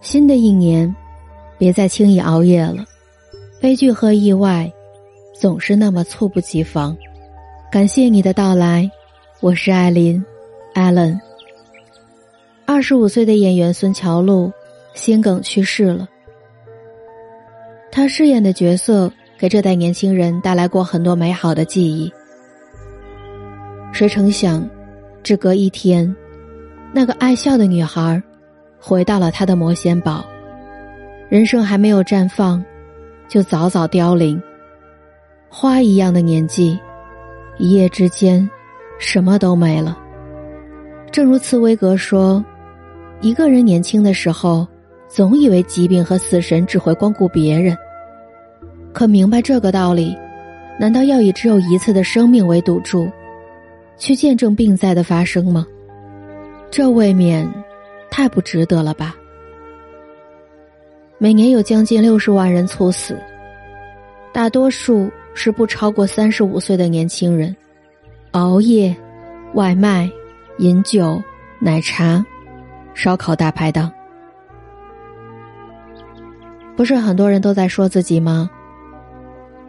新的一年，别再轻易熬夜了。悲剧和意外，总是那么猝不及防。感谢你的到来，我是艾琳，Allen。二十五岁的演员孙乔璐心梗去世了。他饰演的角色给这代年轻人带来过很多美好的记忆。谁成想，只隔一天，那个爱笑的女孩回到了他的魔仙堡，人生还没有绽放，就早早凋零。花一样的年纪，一夜之间，什么都没了。正如茨威格说：“一个人年轻的时候，总以为疾病和死神只会光顾别人。可明白这个道理，难道要以只有一次的生命为赌注，去见证病灾的发生吗？这未免太不值得了吧！每年有将近六十万人猝死，大多数。”是不超过三十五岁的年轻人，熬夜、外卖、饮酒、奶茶、烧烤大排档，不是很多人都在说自己吗？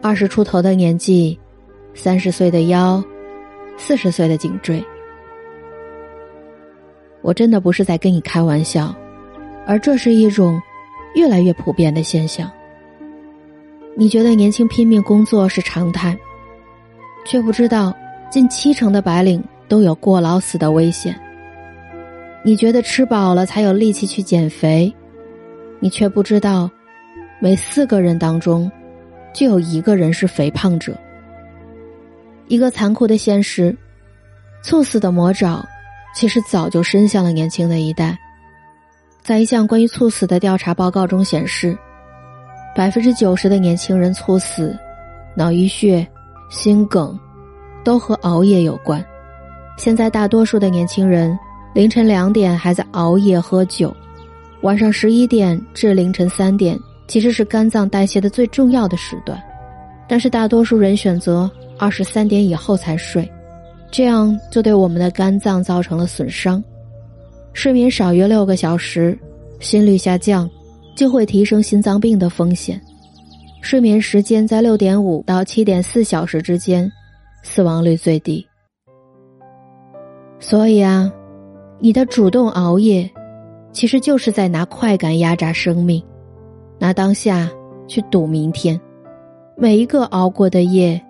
二十出头的年纪，三十岁的腰，四十岁的颈椎。我真的不是在跟你开玩笑，而这是一种越来越普遍的现象。你觉得年轻拼命工作是常态，却不知道近七成的白领都有过劳死的危险。你觉得吃饱了才有力气去减肥，你却不知道，每四个人当中，就有一个人是肥胖者。一个残酷的现实，猝死的魔爪，其实早就伸向了年轻的一代。在一项关于猝死的调查报告中显示。百分之九十的年轻人猝死，脑淤血、心梗，都和熬夜有关。现在大多数的年轻人凌晨两点还在熬夜喝酒，晚上十一点至凌晨三点其实是肝脏代谢的最重要的时段，但是大多数人选择二十三点以后才睡，这样就对我们的肝脏造成了损伤。睡眠少于六个小时，心率下降。就会提升心脏病的风险。睡眠时间在六点五到七点四小时之间，死亡率最低。所以啊，你的主动熬夜，其实就是在拿快感压榨生命，拿当下去赌明天。每一个熬过的夜，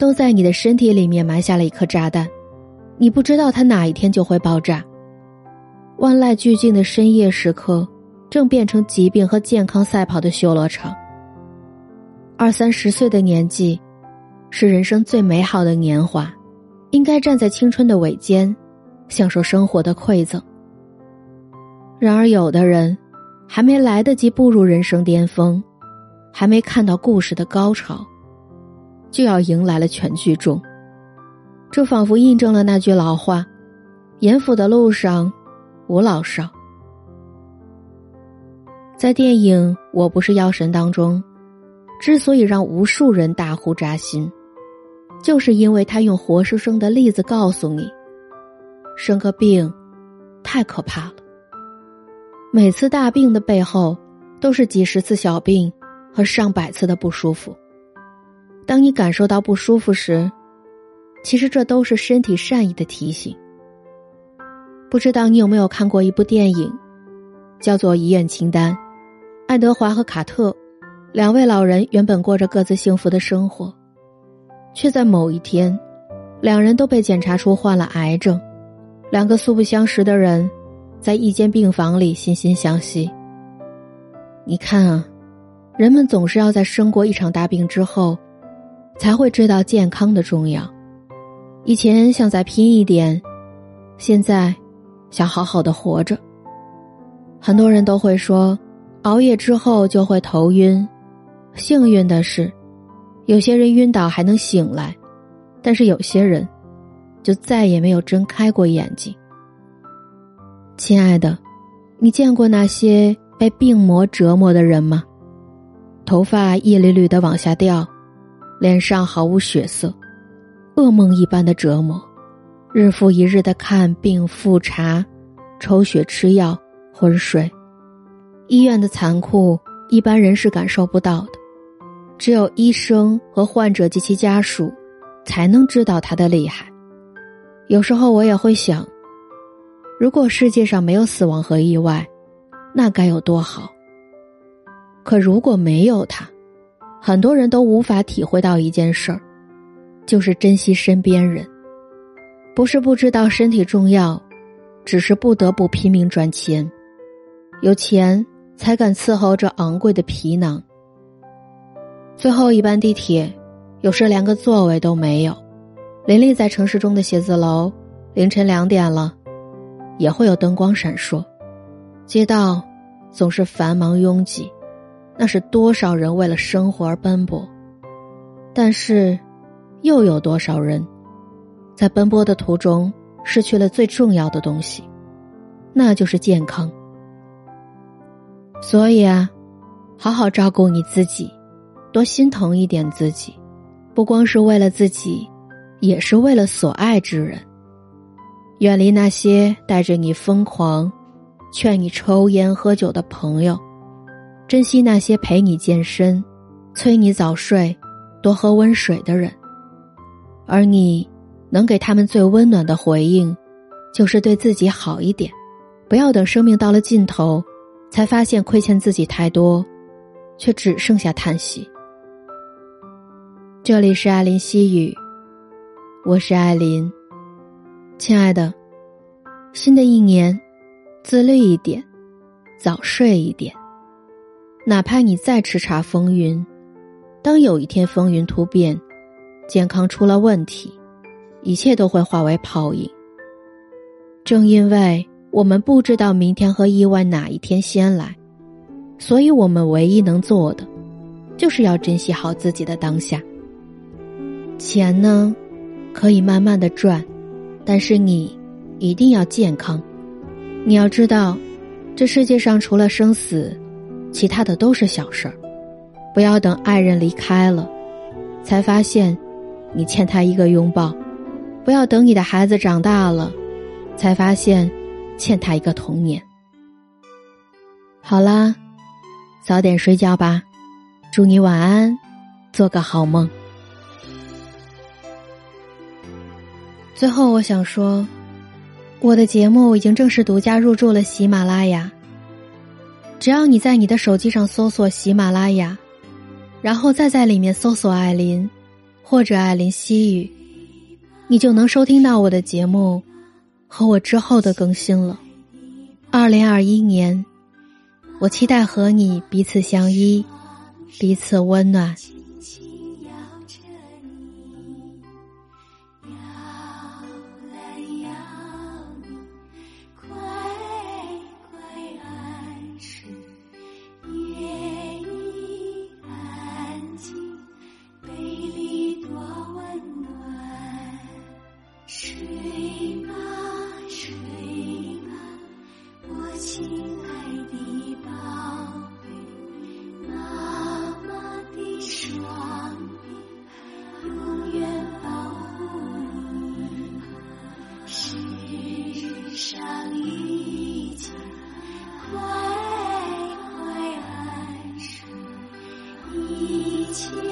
都在你的身体里面埋下了一颗炸弹，你不知道它哪一天就会爆炸。万籁俱静的深夜时刻。正变成疾病和健康赛跑的修罗场。二三十岁的年纪，是人生最美好的年华，应该站在青春的尾尖，享受生活的馈赠。然而，有的人还没来得及步入人生巅峰，还没看到故事的高潮，就要迎来了全剧终。这仿佛印证了那句老话：“严府的路上，无老少。”在电影《我不是药神》当中，之所以让无数人大呼扎心，就是因为他用活生生的例子告诉你：生个病，太可怕了。每次大病的背后，都是几十次小病和上百次的不舒服。当你感受到不舒服时，其实这都是身体善意的提醒。不知道你有没有看过一部电影，叫做《遗愿清单》。爱德华和卡特两位老人原本过着各自幸福的生活，却在某一天，两人都被检查出患了癌症。两个素不相识的人，在一间病房里惺惺相惜。你看啊，人们总是要在生过一场大病之后，才会知道健康的重要。以前想再拼一点，现在想好好的活着。很多人都会说。熬夜之后就会头晕，幸运的是，有些人晕倒还能醒来，但是有些人就再也没有睁开过眼睛。亲爱的，你见过那些被病魔折磨的人吗？头发一缕缕的往下掉，脸上毫无血色，噩梦一般的折磨，日复一日的看病复查，抽血吃药昏睡。医院的残酷，一般人是感受不到的，只有医生和患者及其家属，才能知道它的厉害。有时候我也会想，如果世界上没有死亡和意外，那该有多好。可如果没有他，很多人都无法体会到一件事儿，就是珍惜身边人。不是不知道身体重要，只是不得不拼命赚钱，有钱才敢伺候这昂贵的皮囊。最后一班地铁，有时连个座位都没有。林立在城市中的写字楼，凌晨两点了，也会有灯光闪烁，街道总是繁忙拥挤，那是多少人为了生活而奔波。但是，又有多少人？在奔波的途中，失去了最重要的东西，那就是健康。所以啊，好好照顾你自己，多心疼一点自己，不光是为了自己，也是为了所爱之人。远离那些带着你疯狂、劝你抽烟喝酒的朋友，珍惜那些陪你健身、催你早睡、多喝温水的人，而你。能给他们最温暖的回应，就是对自己好一点，不要等生命到了尽头，才发现亏欠自己太多，却只剩下叹息。这里是艾琳西语，我是艾琳，亲爱的，新的一年，自律一点，早睡一点，哪怕你再叱咤风云，当有一天风云突变，健康出了问题。一切都会化为泡影。正因为我们不知道明天和意外哪一天先来，所以我们唯一能做的，就是要珍惜好自己的当下。钱呢，可以慢慢的赚，但是你一定要健康。你要知道，这世界上除了生死，其他的都是小事儿。不要等爱人离开了，才发现你欠他一个拥抱。不要等你的孩子长大了，才发现欠他一个童年。好啦，早点睡觉吧，祝你晚安，做个好梦。最后，我想说，我的节目已经正式独家入驻了喜马拉雅。只要你在你的手机上搜索喜马拉雅，然后再在里面搜索艾琳或者艾琳西语。你就能收听到我的节目和我之后的更新了。二零二一年，我期待和你彼此相依，彼此温暖。亲爱的宝贝妈妈的双臂永远保护你世上一切快快安睡一起